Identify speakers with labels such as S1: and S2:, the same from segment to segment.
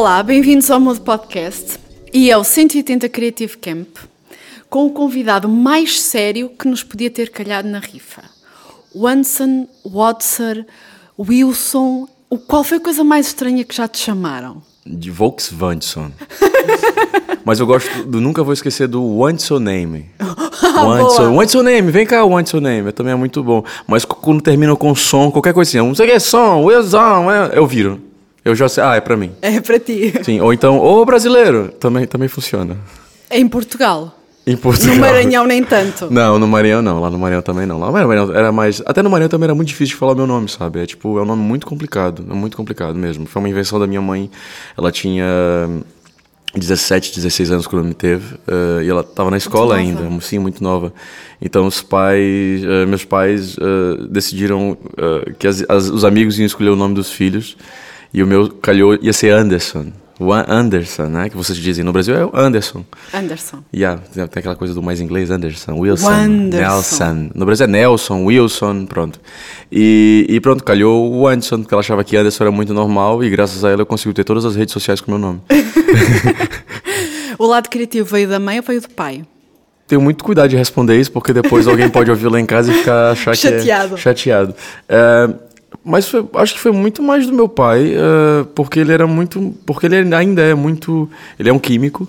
S1: Olá, bem-vindos ao Modo Podcast e ao 180 Creative Camp com o convidado mais sério que nos podia ter calhado na rifa. Wanson, Watson, Wilson, o qual foi a coisa mais estranha que já te chamaram?
S2: De Volkswagen. Mas eu gosto do. Nunca vou esquecer do Want Your Name. Want Your, want your Name, vem cá, Want Your Name. Também é muito bom. Mas quando termina com som, qualquer coisinha, não sei o que é som, Wilson, eu viro. Eu já sei, ah, é pra mim.
S1: É pra ti.
S2: Sim, ou então, ô brasileiro, também, também funciona.
S1: É em Portugal.
S2: Em Portugal.
S1: No Maranhão nem tanto.
S2: Não, no Maranhão não. Lá no Maranhão também não. Lá no Maranhão era mais. Até no Maranhão também era muito difícil de falar o meu nome, sabe? É tipo, é um nome muito complicado. É muito complicado mesmo. Foi uma invenção da minha mãe. Ela tinha 17, 16 anos quando me teve. Uh, e ela estava na escola ainda, sim, muito nova. Então os pais, uh, meus pais uh, decidiram que as, as, os amigos iam escolher o nome dos filhos. E o meu calhou ia ser Anderson. O Anderson, né? Que vocês dizem no Brasil é o Anderson.
S1: Anderson.
S2: Yeah, tem aquela coisa do mais inglês, Anderson, Wilson, Nelson. No Brasil é Nelson, Wilson, pronto. E, e, pronto, calhou o Anderson, porque ela achava que Anderson era muito normal e graças a ela eu consigo ter todas as redes sociais com o meu nome.
S1: o lado criativo veio da mãe ou veio do pai?
S2: Tenho muito cuidado de responder isso, porque depois alguém pode ouvir lá em casa e ficar achar
S1: chateado.
S2: que é chateado. É, mas foi, acho que foi muito mais do meu pai, uh, porque ele era muito. Porque ele ainda é muito. Ele é um químico,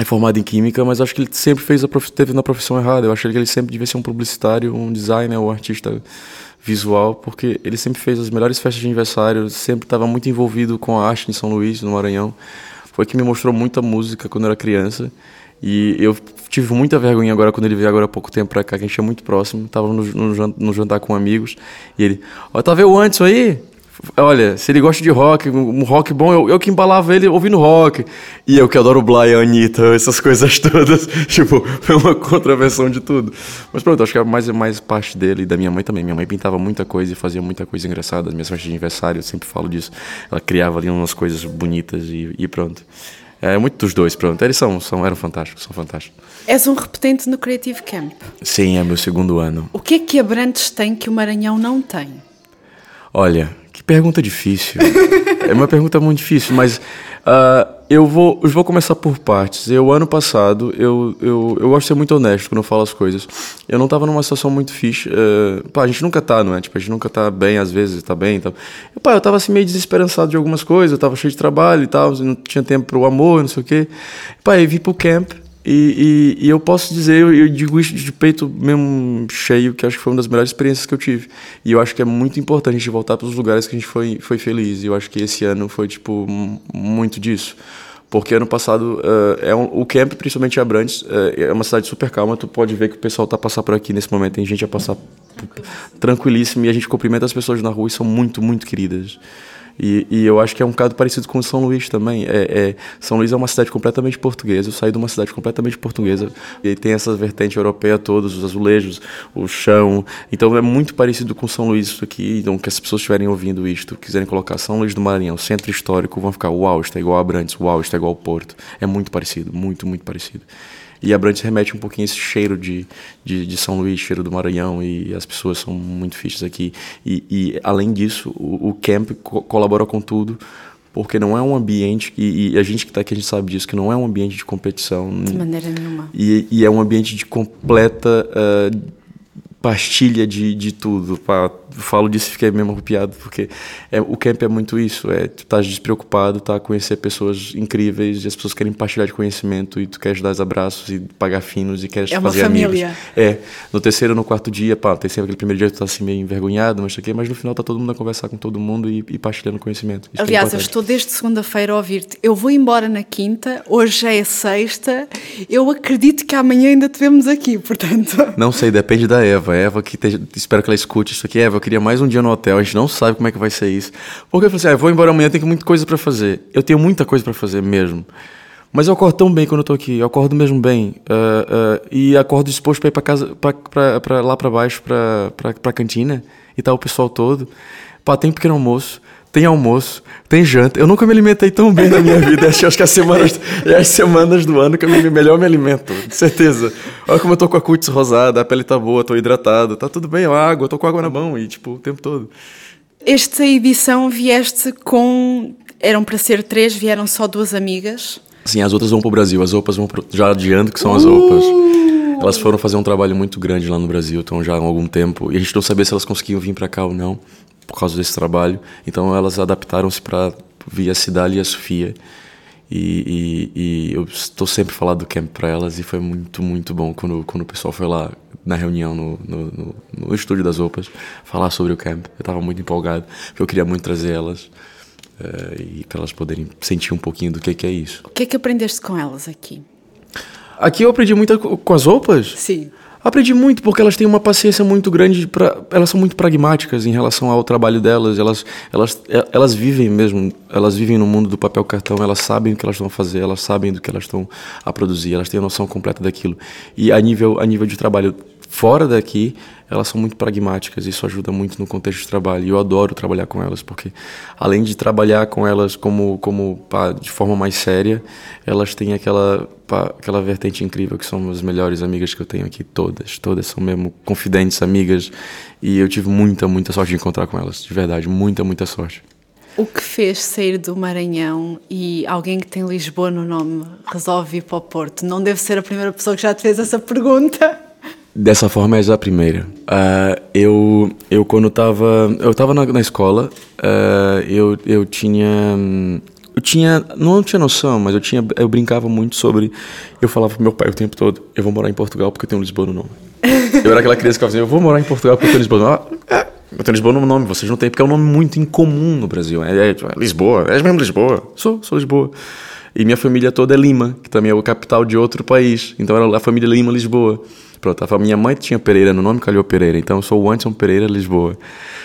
S2: é formado em química, mas acho que ele sempre fez a prof, teve na profissão errada. Eu acho que ele sempre devia ser um publicitário, um designer, um artista visual, porque ele sempre fez as melhores festas de aniversário, sempre estava muito envolvido com a arte em São Luís, no Maranhão. Foi que me mostrou muita música quando eu era criança. E eu tive muita vergonha agora quando ele veio agora há pouco tempo pra cá, que a gente é muito próximo. Tava no, no, no jantar com amigos. E ele, ó, tá vendo o Anderson aí? Olha, se ele gosta de rock, um rock bom, eu, eu que embalava ele ouvindo rock. E eu que adoro a Anitta, essas coisas todas. tipo, foi uma contravenção de tudo. Mas pronto, acho que é mais, mais parte dele e da minha mãe também. Minha mãe pintava muita coisa e fazia muita coisa engraçada. As minhas festas de aniversário, eu sempre falo disso. Ela criava ali umas coisas bonitas e, e pronto. É muito dos dois, pronto. Eles são, são, eram fantásticos, são fantásticos.
S1: És um repetente no Creative Camp.
S2: Sim, é meu segundo ano.
S1: O que é que Abrantes tem que o Maranhão não tem?
S2: Olha, que pergunta difícil. é uma pergunta muito difícil, mas uh, eu, vou, eu vou começar por partes. Eu, ano passado, eu, eu, eu gosto de ser muito honesto quando eu falo as coisas. Eu não estava numa situação muito fixe. Uh, pá, a gente nunca tá, não é? Tipo, a gente nunca tá bem, às vezes tá bem. Então... Eu, pá, eu tava assim meio desesperançado de algumas coisas, eu tava cheio de trabalho e tal, não tinha tempo para o amor, não sei o quê. Pá, eu vim pro camp e, e, e, eu posso dizer, eu, eu, digo isso de peito mesmo cheio, que acho que foi uma das melhores experiências que eu tive. E eu acho que é muito importante a gente voltar para os lugares que a gente foi, foi feliz. E eu acho que esse ano foi, tipo, muito disso. Porque ano passado, uh, é um, o camp, principalmente Abrantes, uh, é uma cidade super calma. Tu pode ver que o pessoal tá passando por aqui nesse momento. Tem gente a passar tranquilíssimo. E a gente cumprimenta as pessoas na rua e são muito, muito queridas. E, e, eu acho que é um bocado parecido com São Luís também. É, é, São Luís é uma cidade completamente portuguesa. Eu saí de uma cidade completamente portuguesa e tem essa vertente europeia todos, os azulejos, o chão. Então é muito parecido com São Luís isso aqui. Então, que as pessoas estiverem ouvindo isto, quiserem colocar São Luís do Maranhão, centro histórico, vão ficar, uau, é igual a Abrantes, uau, é igual ao Porto. É muito parecido, muito, muito parecido. E Abrantes remete um pouquinho esse cheiro de, de, de, São Luís, cheiro do Maranhão, e as pessoas são muito fichas aqui. E, e além disso, o, o camp co colabora com tudo, porque não é um ambiente, e, e a gente que está aqui, a gente sabe disso, que não é um ambiente de competição.
S1: De maneira nenhuma.
S2: E, e é um ambiente de completa. Uh, pastilha de, de tudo. Pá, falo disso e fiquei mesmo arrupiado, porque é, o camp é muito isso. É, tu estás despreocupado, tá a conhecer pessoas incríveis, e as pessoas querem partilhar de conhecimento, e tu queres dar os abraços e pagar finos e queres
S1: é
S2: fazer
S1: família.
S2: amigos. É, no terceiro no quarto dia, pá, tem sempre aquele primeiro dia que tu tá assim meio envergonhado, mas, aqui, mas no final tá todo mundo a conversar com todo mundo e, e partilhando conhecimento. Isso é
S1: Aliás, é eu estou desde segunda-feira a ouvir-te. Eu vou embora na quinta, hoje é sexta, eu acredito que amanhã ainda te vemos aqui, portanto...
S2: Não sei, depende da Eva. Eva que te, espero que ela escute isso aqui. Eva, eu queria mais um dia no hotel, a gente não sabe como é que vai ser isso. Porque eu falei assim, ah, eu vou embora amanhã, tenho muita coisa para fazer. Eu tenho muita coisa para fazer mesmo. Mas eu acordo tão bem quando eu tô aqui, eu acordo mesmo bem. Uh, uh, e acordo disposto para ir para casa, pra, pra, pra, lá para baixo, para pra, pra cantina, e tá o pessoal todo. Pá, tem pequeno almoço tem almoço, tem janta. Eu nunca me alimentei tão bem na minha vida. Acho, acho que as semanas, é as semanas do ano que eu me, melhor me alimento, de certeza. Olha como eu tô com a cutis rosada, a pele tá boa, tô hidratado, tá tudo bem, a água, tô com água na mão e tipo, o tempo todo.
S1: Esta edição vieste com eram para ser três, vieram só duas amigas.
S2: Sim, as outras vão pro Brasil. As roupas vão pro... Já adianto que são as roupas. Elas foram fazer um trabalho muito grande lá no Brasil, estão já há algum tempo. E a gente não sabia se elas conseguiam vir para cá ou não, por causa desse trabalho. Então elas adaptaram-se para vir a Cidade e a Sofia. E, e, e eu estou sempre falando do camp para elas e foi muito, muito bom quando, quando o pessoal foi lá na reunião no, no, no, no estúdio das roupas falar sobre o camp. Eu estava muito empolgado, porque eu queria muito trazer elas uh, e para elas poderem sentir um pouquinho do que, que é isso.
S1: O que é que aprendeste com elas aqui?
S2: Aqui eu aprendi muito com as roupas?
S1: Sim.
S2: Aprendi muito porque elas têm uma paciência muito grande para elas são muito pragmáticas em relação ao trabalho delas, elas elas elas vivem mesmo, elas vivem no mundo do papel cartão, elas sabem o que elas vão fazer, elas sabem do que elas estão a produzir, elas têm a noção completa daquilo. E a nível a nível de trabalho fora daqui, elas são muito pragmáticas, isso ajuda muito no contexto de trabalho. E eu adoro trabalhar com elas, porque além de trabalhar com elas como, como pá, de forma mais séria, elas têm aquela, pá, aquela vertente incrível que são as melhores amigas que eu tenho aqui, todas. Todas são mesmo confidentes, amigas, e eu tive muita, muita sorte de encontrar com elas, de verdade, muita, muita sorte.
S1: O que fez sair do Maranhão e alguém que tem Lisboa no nome resolve ir para o Porto? Não deve ser a primeira pessoa que já te fez essa pergunta.
S2: Dessa forma és a primeira. Uh, eu, eu quando estava eu estava na, na escola, uh, eu, eu tinha eu tinha não tinha noção, mas eu tinha eu brincava muito sobre eu falava pro meu pai o tempo todo, eu vou morar em Portugal porque eu tenho Lisboa no nome. eu era aquela criança que falava assim, eu vou morar em Portugal porque eu tenho Lisboa no nome. Ah, é, eu tenho Lisboa no nome, vocês não têm, porque é um nome muito incomum no Brasil. É, é, é Lisboa, é mesmo Lisboa. Sou, sou Lisboa. E minha família toda é Lima, que também é a capital de outro país. Então era a família Lima Lisboa. Pronto, a minha mãe tinha Pereira no nome, calhou Pereira. Então eu sou o Anderson Pereira Lisboa.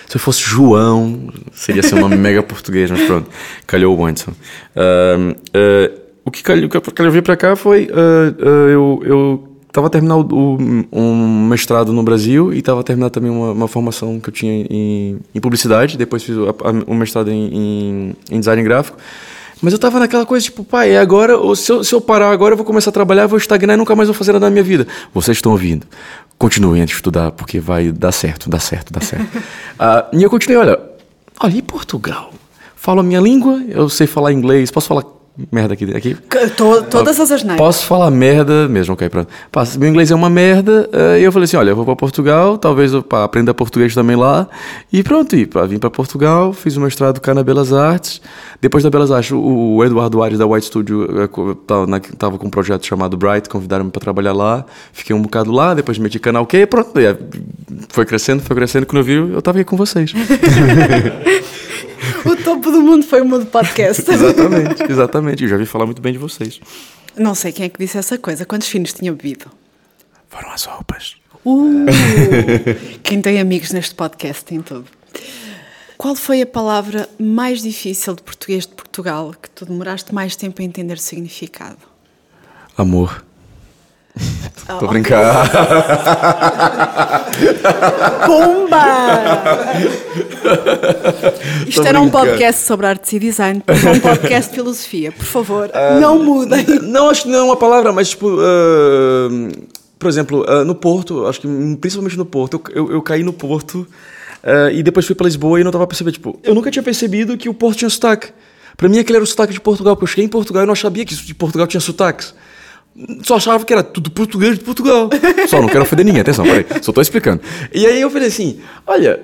S2: Se eu fosse João, seria ser um nome mega português, mas pronto, calhou o Anderson. Uh, uh, o que calhou, que calhou vir para cá foi. Uh, eu, eu estava terminando um mestrado no Brasil e estava terminando também uma, uma, formação que eu tinha em, em publicidade. Depois fiz um mestrado em, em, em design gráfico. Mas eu tava naquela coisa, tipo, pai, é agora, se eu, se eu parar agora, eu vou começar a trabalhar, vou estagnar e nunca mais vou fazer nada na minha vida. Vocês estão ouvindo. Continuem a estudar, porque vai dar certo, dá certo, dá certo. uh, e eu continuei, olha, olha, e Portugal? Falo a minha língua, eu sei falar inglês, posso falar merda aqui. aqui.
S1: To, todas as asneiras.
S2: Posso falar merda mesmo, ok, pronto. Meu inglês é uma merda, uh, e eu falei assim, olha, eu vou para Portugal, talvez eu pá, aprenda português também lá, e pronto, e pra, vim para Portugal, fiz o mestrado cá na Belas Artes, depois da Belas Artes, o, Eduardo Ares da White Studio estava eh, com um projeto chamado Bright, convidaram-me para trabalhar lá, fiquei um bocado lá, depois meti canal Q, pronto, foi crescendo, foi crescendo, quando eu vi, eu estava aí com vocês.
S1: o topo do mundo foi o mundo podcast.
S2: exatamente, exatamente. Eu já vi falar muito bem de vocês.
S1: Não sei quem é que disse essa coisa. Quantos finos tinha bebido?
S2: Foram as roupas.
S1: Uh, quem tem amigos neste podcast tem tudo. Qual foi a palavra mais difícil de português de Portugal que tu demoraste mais tempo a entender o significado?
S2: Amor. Tô brincando.
S1: Pumba! Isto Tô era um podcast sobre artes e design, é um podcast de filosofia. Por favor, uh, não mudem.
S2: Não, acho que não é uma palavra, mas tipo. Uh, por exemplo, uh, no Porto, acho que principalmente no Porto, eu, eu, eu caí no Porto e depois fui para Lisboa e não tava percebendo. Tipo, eu nunca tinha percebido que o Porto tinha sotaque. Pra mim, aquele era o sotaque de Portugal, porque eu cheguei em Portugal e não sabia que de Portugal tinha sotaques só achava que era tudo português de Portugal. Só não quero ofender ninguém, atenção, peraí, só estou explicando. E aí eu falei assim: olha,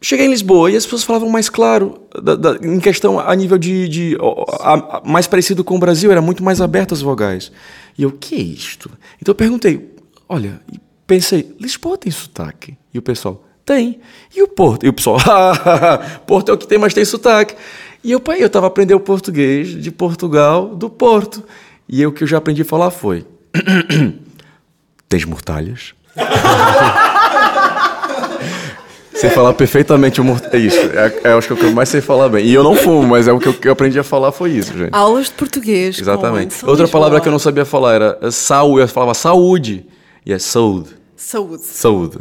S2: cheguei em Lisboa e as pessoas falavam mais claro, da, da, em questão a nível de. de a, a, mais parecido com o Brasil, era muito mais aberto as vogais. E eu, que é isto? Então eu perguntei: olha, pensei, Lisboa tem sotaque? E o pessoal, tem. E o Porto? E o pessoal, Porto é o que tem, mas tem sotaque. E eu, pai, eu estava aprendendo o português de Portugal, do Porto. E o que eu já aprendi a falar foi: Tens mortalhas? sei falar perfeitamente o mort... É isso. É, é, acho que é o que eu mais sei falar bem. E eu não fumo, mas é o que eu, que eu aprendi a falar foi isso, gente.
S1: Aulas de português.
S2: Exatamente. Outra palavra que eu não sabia falar era saúde. Eu falava saúde. E é saúde.
S1: Saúde.
S2: Saúde.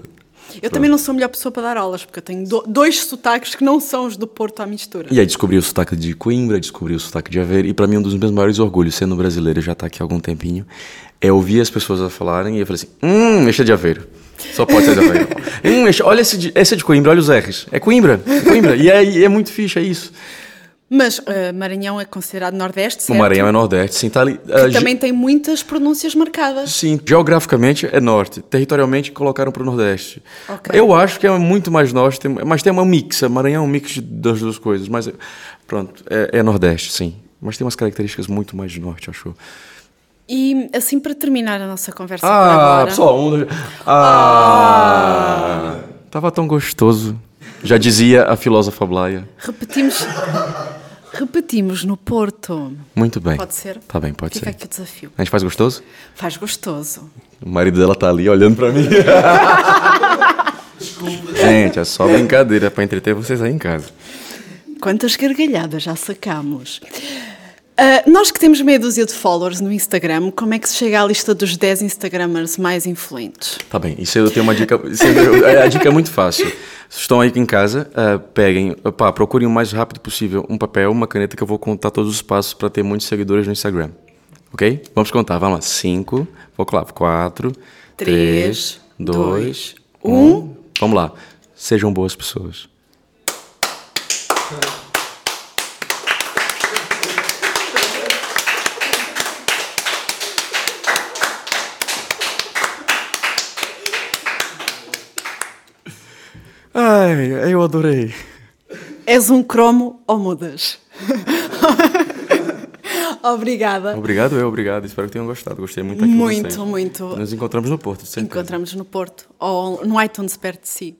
S1: Eu também não sou a melhor pessoa para dar aulas, porque eu tenho do, dois sotaques que não são os do Porto à mistura.
S2: E aí descobri o sotaque de Coimbra, descobri o sotaque de Aveiro, e para mim um dos meus maiores orgulhos, sendo brasileiro, já está aqui há algum tempinho, é ouvir as pessoas a falarem e eu falei assim, hum, este é de Aveiro. Só pode ser de Aveiro. hum, este, olha esse de, esse é de Coimbra, olha os R's. É Coimbra, é Coimbra. e é, é muito fixe, é isso.
S1: Mas uh, Maranhão é considerado Nordeste, certo?
S2: O Maranhão é Nordeste, sim. Tá ali,
S1: uh, também tem muitas pronúncias marcadas.
S2: Sim, geograficamente é Norte. Territorialmente colocaram para o Nordeste. Okay. Eu acho que é muito mais Norte, mas tem uma mixa. Maranhão é um mix das duas coisas. Mas pronto, é, é Nordeste, sim. Mas tem umas características muito mais de Norte, acho.
S1: E assim para terminar a nossa conversa
S2: ah, agora... só um... Ah, ah, tava tão gostoso. Já dizia a filósofa Blaia.
S1: Repetimos... Repetimos no Porto.
S2: Muito bem.
S1: Pode ser?
S2: Tá bem, pode
S1: Fica
S2: ser.
S1: aqui o desafio.
S2: A gente faz gostoso?
S1: Faz gostoso.
S2: O marido dela tá ali olhando para mim. Desculpa. Gente, é só brincadeira para entreter vocês aí em casa.
S1: Quantas gargalhadas já sacamos. Uh, nós que temos meia dúzia de followers no Instagram, como é que se chega à lista dos 10 Instagramers mais influentes?
S2: Tá bem, isso eu tenho uma dica. É, a dica é muito fácil. Se estão aí em casa, uh, peguem, pá, procurem o mais rápido possível um papel, uma caneta que eu vou contar todos os passos para ter muitos seguidores no Instagram. Ok? Vamos contar, vamos lá. 5, vou lá, 4, 3, 2, 1. Vamos lá. Sejam boas pessoas. Ai, eu adorei.
S1: És um cromo ou mudas? Obrigada.
S2: Obrigado, eu, obrigado. Espero que tenham gostado. Gostei muito aqui
S1: Muito, muito.
S2: Nos encontramos no Porto,
S1: Encontramos no Porto, ou no iTunes perto de si.